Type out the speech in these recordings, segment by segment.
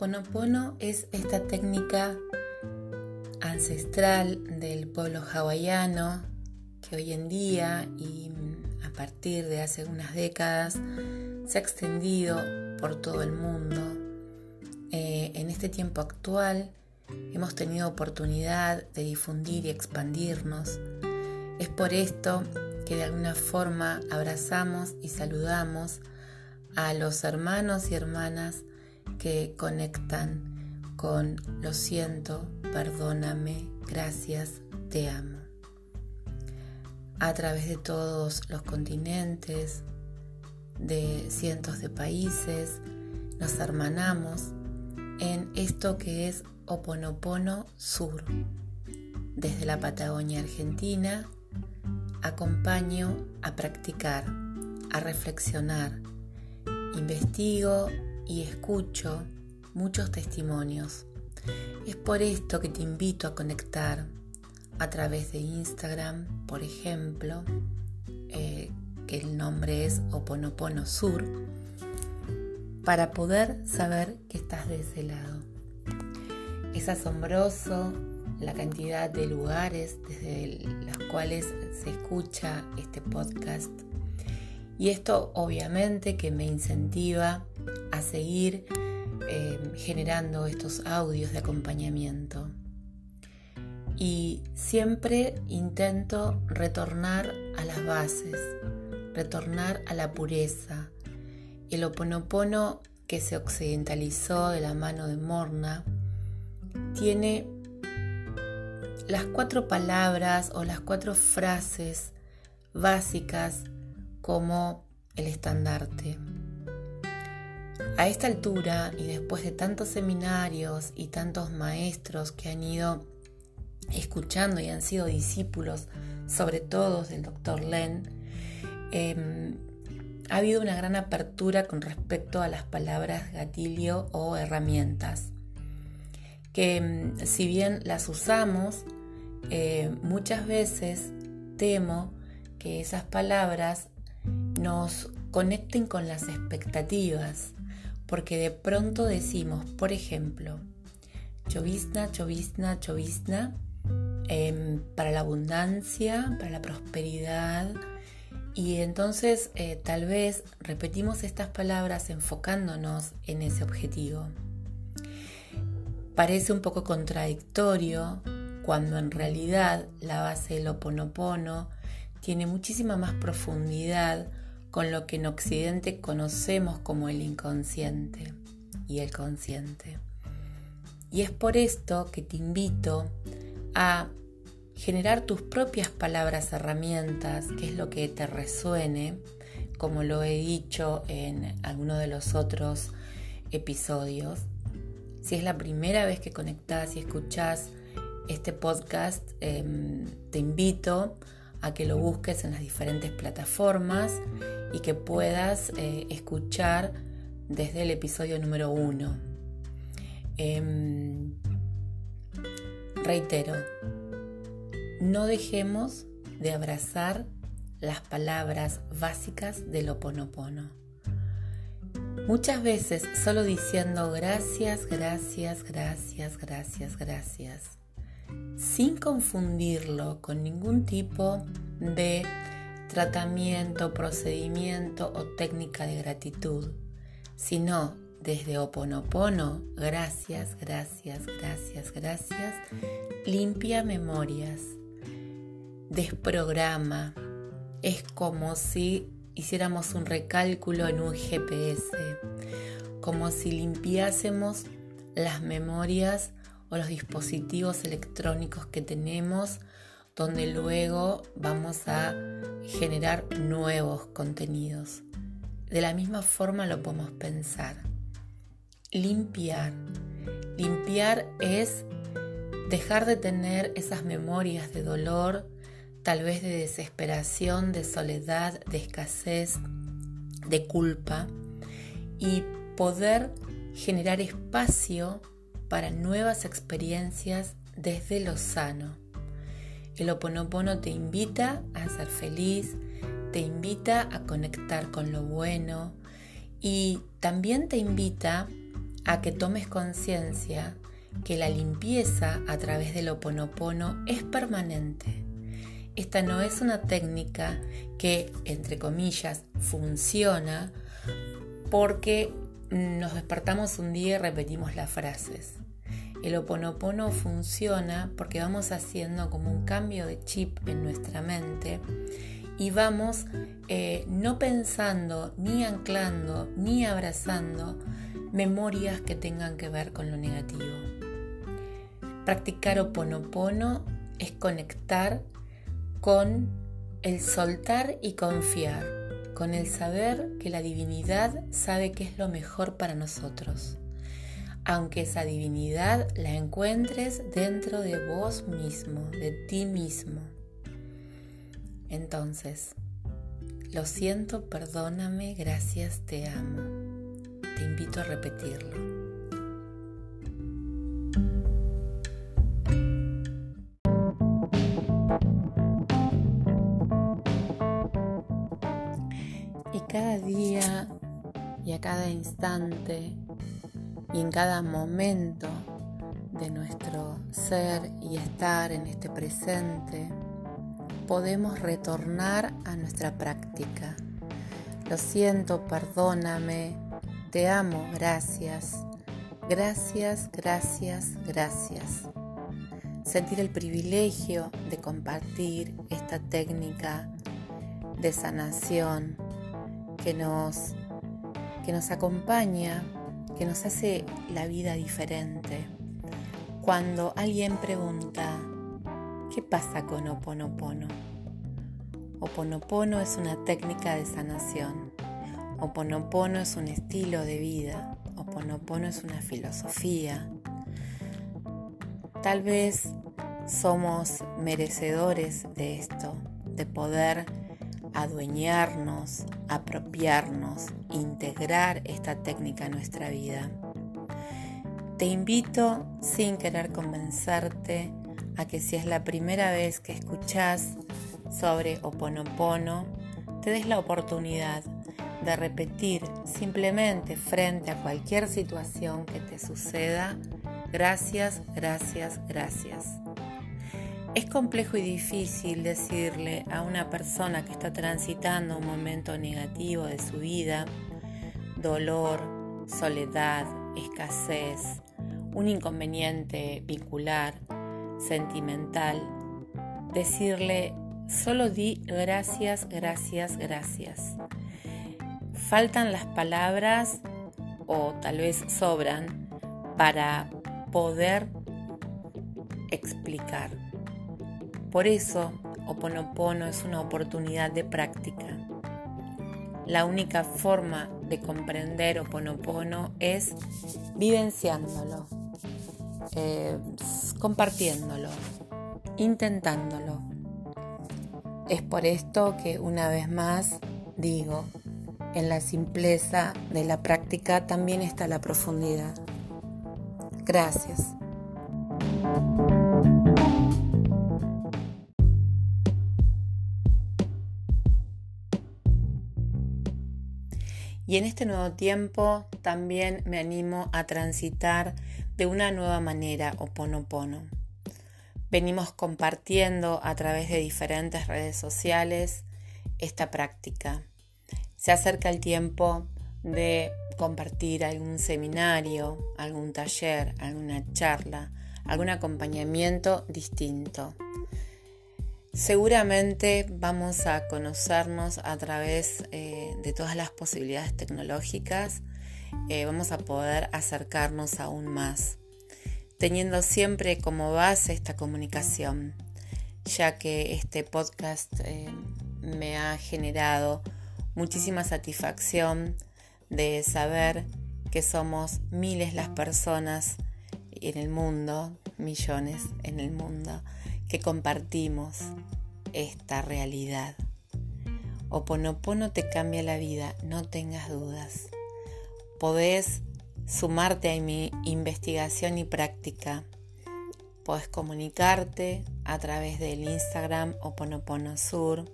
Oponopono es esta técnica ancestral del pueblo hawaiano que hoy en día y a partir de hace unas décadas se ha extendido por todo el mundo. Eh, en este tiempo actual hemos tenido oportunidad de difundir y expandirnos. Es por esto que de alguna forma abrazamos y saludamos a los hermanos y hermanas que conectan con lo siento, perdóname, gracias, te amo. A través de todos los continentes, de cientos de países, nos hermanamos en esto que es Oponopono Sur. Desde la Patagonia Argentina, acompaño a practicar, a reflexionar, investigo y escucho muchos testimonios. Es por esto que te invito a conectar a través de Instagram, por ejemplo, eh, que el nombre es Oponopono Sur, para poder saber que estás de ese lado. Es asombroso la cantidad de lugares desde los cuales se escucha este podcast y esto obviamente que me incentiva a seguir eh, generando estos audios de acompañamiento. Y siempre intento retornar a las bases, retornar a la pureza. El oponopono que se occidentalizó de la mano de Morna tiene las cuatro palabras o las cuatro frases básicas como el estandarte. A esta altura y después de tantos seminarios y tantos maestros que han ido escuchando y han sido discípulos, sobre todo del doctor Len, em, ha habido una gran apertura con respecto a las palabras gatillo o herramientas, que em, si bien las usamos, eh, muchas veces temo que esas palabras nos conecten con las expectativas, porque de pronto decimos, por ejemplo, chovizna, chovizna, chovizna, em, para la abundancia, para la prosperidad, y entonces eh, tal vez repetimos estas palabras enfocándonos en ese objetivo. Parece un poco contradictorio cuando en realidad la base del oponopono tiene muchísima más profundidad con lo que en Occidente conocemos como el inconsciente y el consciente. Y es por esto que te invito a generar tus propias palabras herramientas, que es lo que te resuene, como lo he dicho en alguno de los otros episodios. Si es la primera vez que conectás y escuchás este podcast, em, te invito a que lo busques en las diferentes plataformas y que puedas eh, escuchar desde el episodio número uno. Em, reitero, no dejemos de abrazar las palabras básicas del oponopono. Muchas veces solo diciendo gracias, gracias, gracias, gracias, gracias sin confundirlo con ningún tipo de tratamiento, procedimiento o técnica de gratitud, sino desde Oponopono, gracias, gracias, gracias, gracias, limpia memorias, desprograma. Es como si hiciéramos un recálculo en un GPS, como si limpiásemos las memorias o los dispositivos electrónicos que tenemos, donde luego vamos a generar nuevos contenidos. De la misma forma lo podemos pensar. Limpiar. Limpiar es dejar de tener esas memorias de dolor, tal vez de desesperación, de soledad, de escasez, de culpa, y poder generar espacio para nuevas experiencias desde lo sano. El oponopono te invita a ser feliz, te invita a conectar con lo bueno y también te invita a que tomes conciencia que la limpieza a través del oponopono es permanente. Esta no es una técnica que, entre comillas, funciona porque nos despertamos un día y repetimos las frases. El oponopono funciona porque vamos haciendo como un cambio de chip en nuestra mente y vamos eh, no pensando, ni anclando, ni abrazando memorias que tengan que ver con lo negativo. Practicar oponopono es conectar con el soltar y confiar, con el saber que la divinidad sabe qué es lo mejor para nosotros, aunque esa divinidad la encuentres dentro de vos mismo, de ti mismo. Entonces, lo siento, perdóname, gracias, te amo. Te invito a repetirlo. Y cada día y a cada instante y en cada momento de nuestro ser y estar en este presente, podemos retornar a nuestra práctica. Lo siento, perdóname, te amo, gracias. Gracias, gracias, gracias. Sentir el privilegio de compartir esta técnica de sanación que nos, que nos acompaña, que nos hace la vida diferente. Cuando alguien pregunta, ¿Qué pasa con Oponopono? Oponopono es una técnica de sanación. Oponopono es un estilo de vida. Oponopono es una filosofía. Tal vez somos merecedores de esto, de poder adueñarnos, apropiarnos, integrar esta técnica a nuestra vida. Te invito, sin querer convencerte, a que si es la primera vez que escuchas sobre Oponopono, te des la oportunidad de repetir simplemente frente a cualquier situación que te suceda, gracias, gracias, gracias. Es complejo y difícil decirle a una persona que está transitando un momento negativo de su vida, dolor, soledad, escasez, un inconveniente vincular, sentimental, decirle solo di gracias, gracias, gracias. Faltan las palabras o tal vez sobran para poder explicar. Por eso, Oponopono es una oportunidad de práctica. La única forma de comprender Oponopono es vivenciándolo. Eh, compartiéndolo, intentándolo. Es por esto que una vez más digo, en la simpleza de la práctica también está la profundidad. Gracias. Y en este nuevo tiempo también me animo a transitar de una nueva manera Oponopono. Venimos compartiendo a través de diferentes redes sociales esta práctica. Se acerca el tiempo de compartir algún seminario, algún taller, alguna charla, algún acompañamiento distinto. Seguramente vamos a conocernos a través eh, de todas las posibilidades tecnológicas. Eh, vamos a poder acercarnos aún más, teniendo siempre como base esta comunicación, ya que este podcast eh, me ha generado muchísima satisfacción de saber que somos miles las personas en el mundo, millones en el mundo, que compartimos esta realidad. Oponopono te cambia la vida, no tengas dudas podés sumarte a mi investigación y práctica. Podés comunicarte a través del Instagram Oponopono Sur.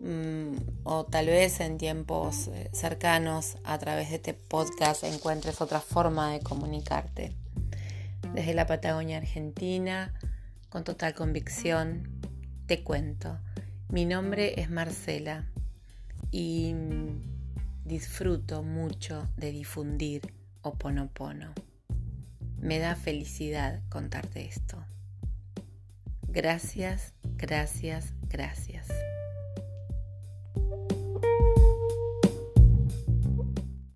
mm, o tal vez en tiempos eh, cercanos a través de este podcast encuentres otra forma de comunicarte. Desde la Patagonia Argentina, con total convicción, te cuento. Mi nombre es Marcela y disfruto mucho de difundir Oponopono. Me da felicidad contarte esto. Gracias, gracias, gracias.